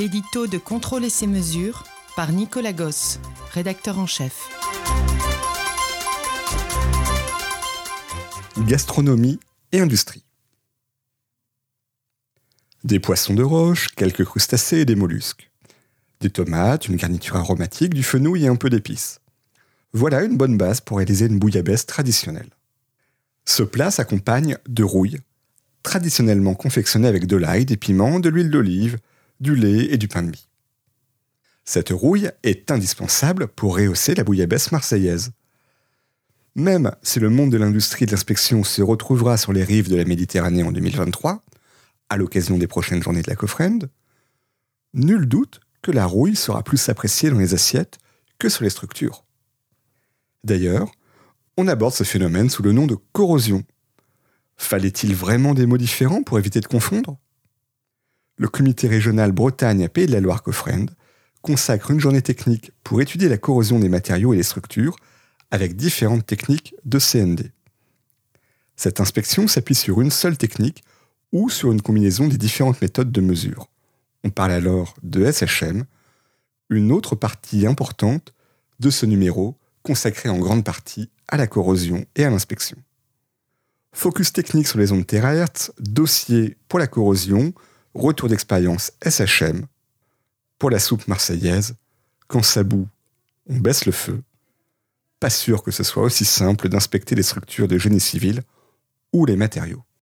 L'édito de Contrôle et ses mesures par Nicolas Gosse, rédacteur en chef. Gastronomie et industrie. Des poissons de roche, quelques crustacés et des mollusques. Des tomates, une garniture aromatique, du fenouil et un peu d'épices. Voilà une bonne base pour réaliser une bouillabaisse traditionnelle. Ce plat s'accompagne de rouille, traditionnellement confectionnée avec de l'ail, des piments, de l'huile d'olive, du lait et du pain de mie. Cette rouille est indispensable pour rehausser la bouillabaisse marseillaise. Même si le monde de l'industrie de l'inspection se retrouvera sur les rives de la Méditerranée en 2023, à l'occasion des prochaines journées de la Cofrend, nul doute que la rouille sera plus appréciée dans les assiettes que sur les structures. D'ailleurs, on aborde ce phénomène sous le nom de corrosion. Fallait-il vraiment des mots différents pour éviter de confondre? Le comité régional Bretagne-Pays de la Loire-Cofrend consacre une journée technique pour étudier la corrosion des matériaux et des structures avec différentes techniques de CND. Cette inspection s'appuie sur une seule technique ou sur une combinaison des différentes méthodes de mesure. On parle alors de SHM, une autre partie importante de ce numéro consacré en grande partie à la corrosion et à l'inspection. Focus technique sur les ondes terahertz, dossier pour la corrosion, retour d'expérience SHM. Pour la soupe marseillaise, quand ça bout, on baisse le feu. Pas sûr que ce soit aussi simple d'inspecter les structures de génie civil ou les matériaux.